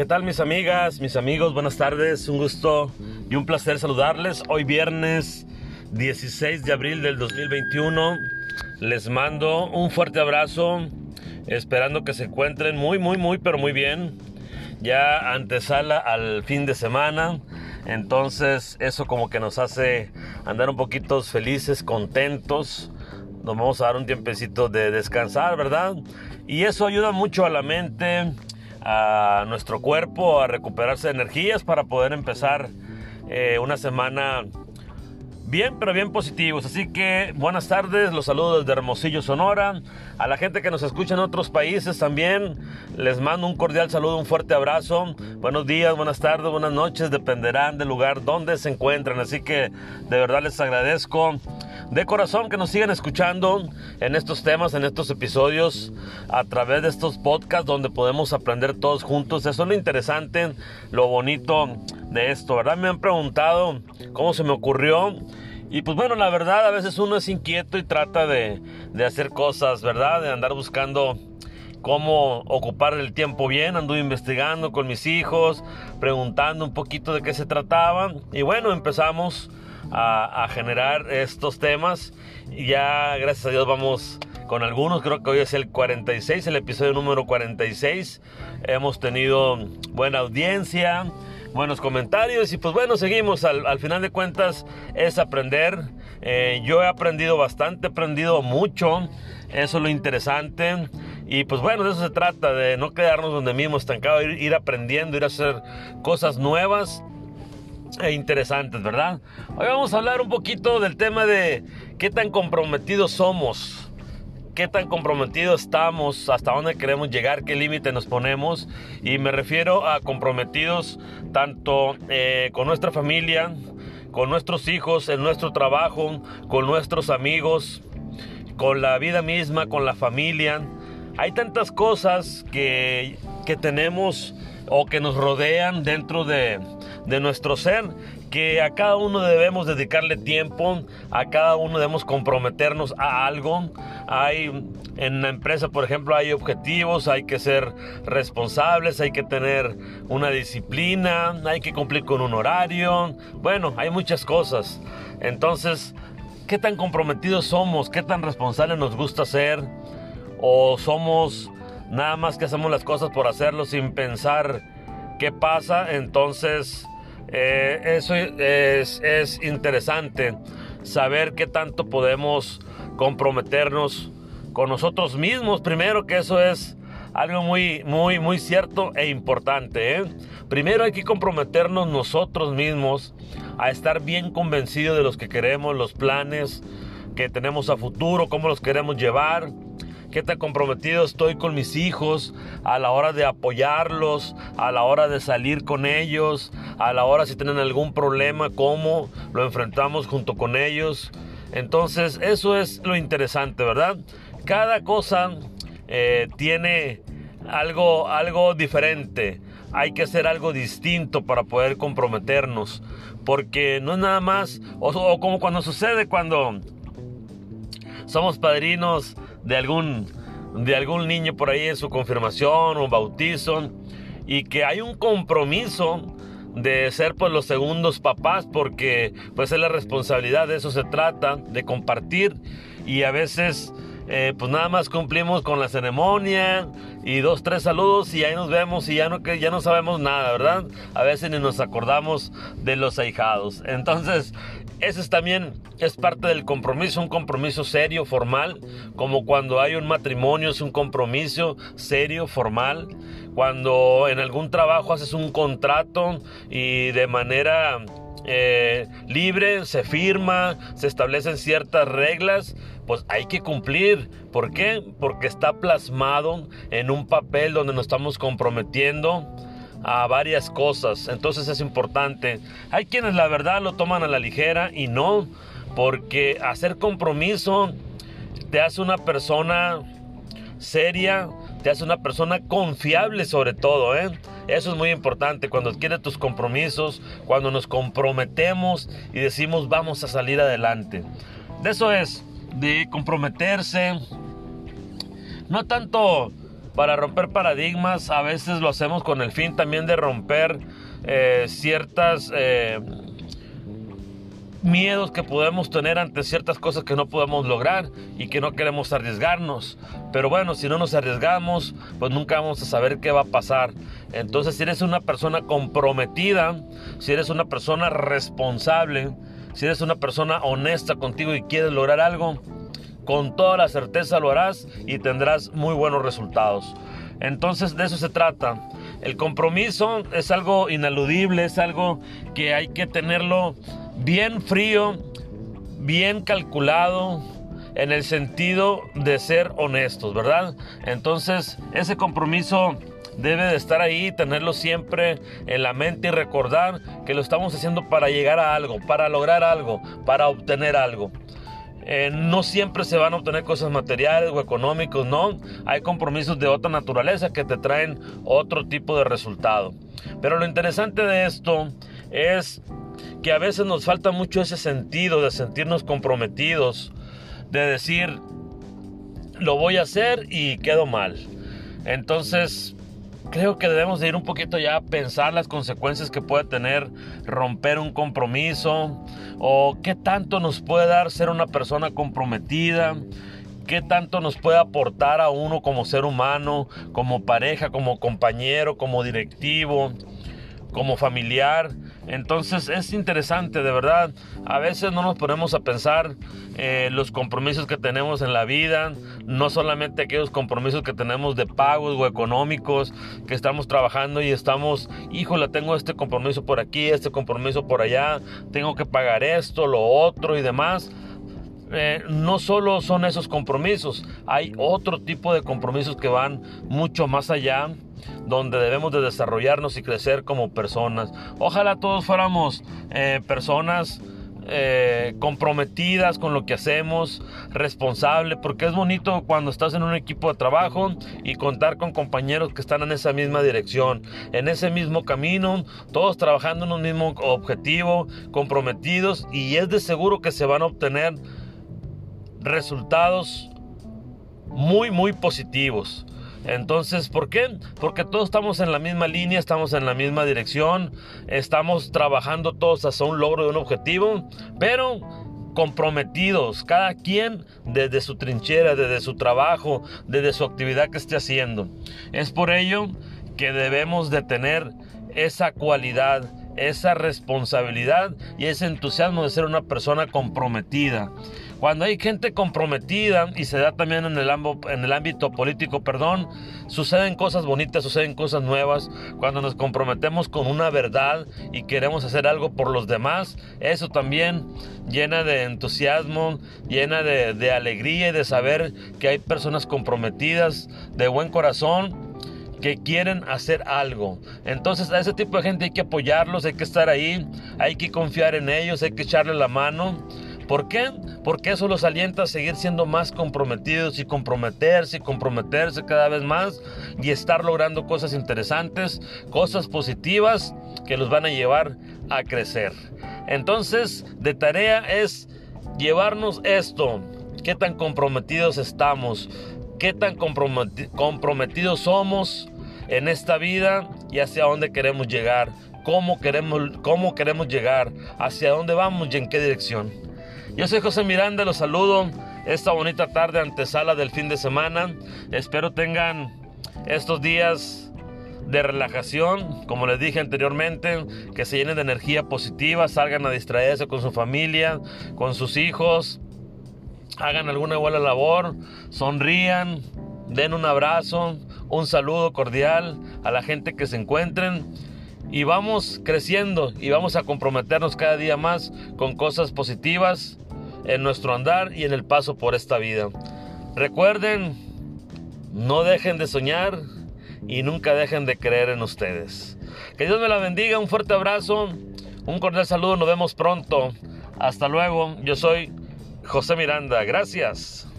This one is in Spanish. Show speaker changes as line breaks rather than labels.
¿Qué tal mis amigas, mis amigos? Buenas tardes, un gusto y un placer saludarles. Hoy viernes 16 de abril del 2021 les mando un fuerte abrazo, esperando que se encuentren muy, muy, muy, pero muy bien. Ya antesala al fin de semana, entonces eso como que nos hace andar un poquito felices, contentos. Nos vamos a dar un tiempecito de descansar, ¿verdad? Y eso ayuda mucho a la mente, a nuestro cuerpo a recuperarse de energías para poder empezar eh, una semana bien, pero bien positivos. Así que buenas tardes, los saludos desde Hermosillo, Sonora. A la gente que nos escucha en otros países también, les mando un cordial saludo, un fuerte abrazo. Buenos días, buenas tardes, buenas noches, dependerán del lugar donde se encuentran. Así que de verdad les agradezco de corazón que nos sigan escuchando en estos temas, en estos episodios, a través de estos podcasts donde podemos aprender todos juntos. Eso es lo interesante, lo bonito de esto, ¿verdad? Me han preguntado cómo se me ocurrió. Y pues bueno, la verdad, a veces uno es inquieto y trata de, de hacer cosas, ¿verdad? De andar buscando cómo ocupar el tiempo bien. Anduve investigando con mis hijos, preguntando un poquito de qué se trataba. Y bueno, empezamos a, generar estos temas. Y ya, gracias a Dios, vamos con algunos. Creo que hoy es el 46, el episodio número 46. Hemos tenido buena audiencia, buenos comentarios y pues bueno, seguimos. Al, final de cuentas es aprender. Eh, yo he aprendido bastante, he aprendido mucho. Eso es lo interesante. Y pues bueno, de eso se trata, de no quedarnos donde mismo estancados, ir, ir aprendiendo, ir a hacer cosas nuevas e interesantes, ¿verdad? Hoy vamos a hablar un poquito del tema de qué tan comprometidos somos, qué tan comprometidos estamos, hasta dónde queremos llegar, qué límite nos ponemos. Y me refiero a comprometidos tanto eh, con nuestra familia, con nuestros hijos, en nuestro trabajo, con nuestros amigos, con la vida misma, con la familia. Hay tantas cosas que, que tenemos o que nos rodean dentro de, de nuestro ser, que a cada uno debemos dedicarle tiempo, a cada uno debemos comprometernos a algo. Hay en la empresa, por ejemplo, hay objetivos, hay que ser responsables, hay que tener una disciplina, hay que cumplir con un horario. Bueno, hay muchas cosas. Entonces, ¿qué tan comprometidos somos? ¿Qué tan responsables nos gusta ser? ¿O somos nada más que hacemos las cosas por hacerlo sin pensar qué pasa? Entonces, eh, eso es, es interesante, saber qué tanto podemos comprometernos con nosotros mismos. Primero que eso es algo muy, muy, muy cierto e importante. ¿eh? Primero hay que comprometernos nosotros mismos a estar bien convencidos de los que queremos, los planes que tenemos a futuro, cómo los queremos llevar qué tan comprometido estoy con mis hijos a la hora de apoyarlos, a la hora de salir con ellos, a la hora si tienen algún problema, cómo lo enfrentamos junto con ellos. Entonces eso es lo interesante, ¿verdad? Cada cosa eh, tiene algo, algo diferente. Hay que hacer algo distinto para poder comprometernos. Porque no es nada más, o como cuando sucede cuando somos padrinos de algún, de algún niño por ahí en su confirmación o bautizo y que hay un compromiso de ser pues los segundos papás porque pues es la responsabilidad de eso se trata de compartir y a veces eh, pues nada más cumplimos con la ceremonia y dos, tres saludos y ahí nos vemos y ya no, ya no sabemos nada, ¿verdad? A veces ni nos acordamos de los ahijados. Entonces, ese es también es parte del compromiso, un compromiso serio, formal, como cuando hay un matrimonio, es un compromiso serio, formal. Cuando en algún trabajo haces un contrato y de manera eh, libre, se firma, se establecen ciertas reglas, pues hay que cumplir. ¿Por qué? Porque está plasmado en un papel donde nos estamos comprometiendo a varias cosas. Entonces es importante. Hay quienes la verdad lo toman a la ligera y no, porque hacer compromiso te hace una persona seria, te hace una persona confiable sobre todo, ¿eh? Eso es muy importante cuando adquieres tus compromisos, cuando nos comprometemos y decimos vamos a salir adelante. De eso es, de comprometerse, no tanto para romper paradigmas, a veces lo hacemos con el fin también de romper eh, ciertas eh, miedos que podemos tener ante ciertas cosas que no podemos lograr y que no queremos arriesgarnos. Pero bueno, si no nos arriesgamos, pues nunca vamos a saber qué va a pasar. Entonces, si eres una persona comprometida, si eres una persona responsable, si eres una persona honesta contigo y quieres lograr algo, con toda la certeza lo harás y tendrás muy buenos resultados. Entonces, de eso se trata. El compromiso es algo ineludible, es algo que hay que tenerlo bien frío, bien calculado, en el sentido de ser honestos, ¿verdad? Entonces, ese compromiso debe de estar ahí, tenerlo siempre en la mente y recordar que lo estamos haciendo para llegar a algo, para lograr algo, para obtener algo. Eh, no siempre se van a obtener cosas materiales o económicos, no. Hay compromisos de otra naturaleza que te traen otro tipo de resultado. Pero lo interesante de esto es que a veces nos falta mucho ese sentido de sentirnos comprometidos, de decir, lo voy a hacer y quedo mal. Entonces, creo que debemos de ir un poquito ya a pensar las consecuencias que puede tener romper un compromiso o qué tanto nos puede dar ser una persona comprometida, qué tanto nos puede aportar a uno como ser humano, como pareja, como compañero, como directivo, como familiar. Entonces es interesante, de verdad. A veces no nos ponemos a pensar eh, los compromisos que tenemos en la vida, no solamente aquellos compromisos que tenemos de pagos o económicos, que estamos trabajando y estamos, híjole, tengo este compromiso por aquí, este compromiso por allá, tengo que pagar esto, lo otro y demás. Eh, no solo son esos compromisos, hay otro tipo de compromisos que van mucho más allá donde debemos de desarrollarnos y crecer como personas. Ojalá todos fuéramos eh, personas eh, comprometidas con lo que hacemos, responsables, porque es bonito cuando estás en un equipo de trabajo y contar con compañeros que están en esa misma dirección, en ese mismo camino, todos trabajando en un mismo objetivo, comprometidos y es de seguro que se van a obtener resultados muy, muy positivos. Entonces, ¿por qué? Porque todos estamos en la misma línea, estamos en la misma dirección, estamos trabajando todos hacia un logro de un objetivo, pero comprometidos, cada quien desde su trinchera, desde su trabajo, desde su actividad que esté haciendo. Es por ello que debemos de tener esa cualidad, esa responsabilidad y ese entusiasmo de ser una persona comprometida. Cuando hay gente comprometida y se da también en el, ámbito político, perdón, suceden cosas bonitas, suceden cosas nuevas. Cuando nos comprometemos con una verdad y queremos hacer algo por los demás, eso también llena de entusiasmo, llena de alegría y de saber que hay personas comprometidas, de buen corazón que quieren hacer algo. Entonces a ese tipo de gente hay que apoyarlos, hay que estar ahí, hay que confiar en ellos, hay que echarle la mano. ¿Por qué? Porque eso los alienta a seguir siendo más comprometidos y comprometerse y comprometerse cada vez más y estar logrando cosas interesantes, cosas positivas que los van a llevar a crecer. Entonces, de tarea es llevarnos esto, qué tan comprometidos estamos, qué tan comprometidos somos en esta vida y hacia dónde queremos llegar, cómo queremos, cómo queremos llegar, hacia dónde vamos y en qué dirección. Yo soy José Miranda, los saludo esta bonita tarde antesala del fin de semana. Espero tengan estos días de relajación, como les dije anteriormente, que se llenen de energía positiva, salgan a distraerse con su familia, con sus hijos, hagan alguna buena labor, sonrían, den un abrazo, un saludo cordial a la gente que se encuentren y vamos creciendo y vamos a comprometernos cada día más con cosas positivas en nuestro andar y en el paso por esta vida. Recuerden, no dejen de soñar y nunca dejen de creer en ustedes. Que Dios me la bendiga, un fuerte abrazo, un cordial saludo, nos vemos pronto. Hasta luego, yo soy José Miranda, gracias.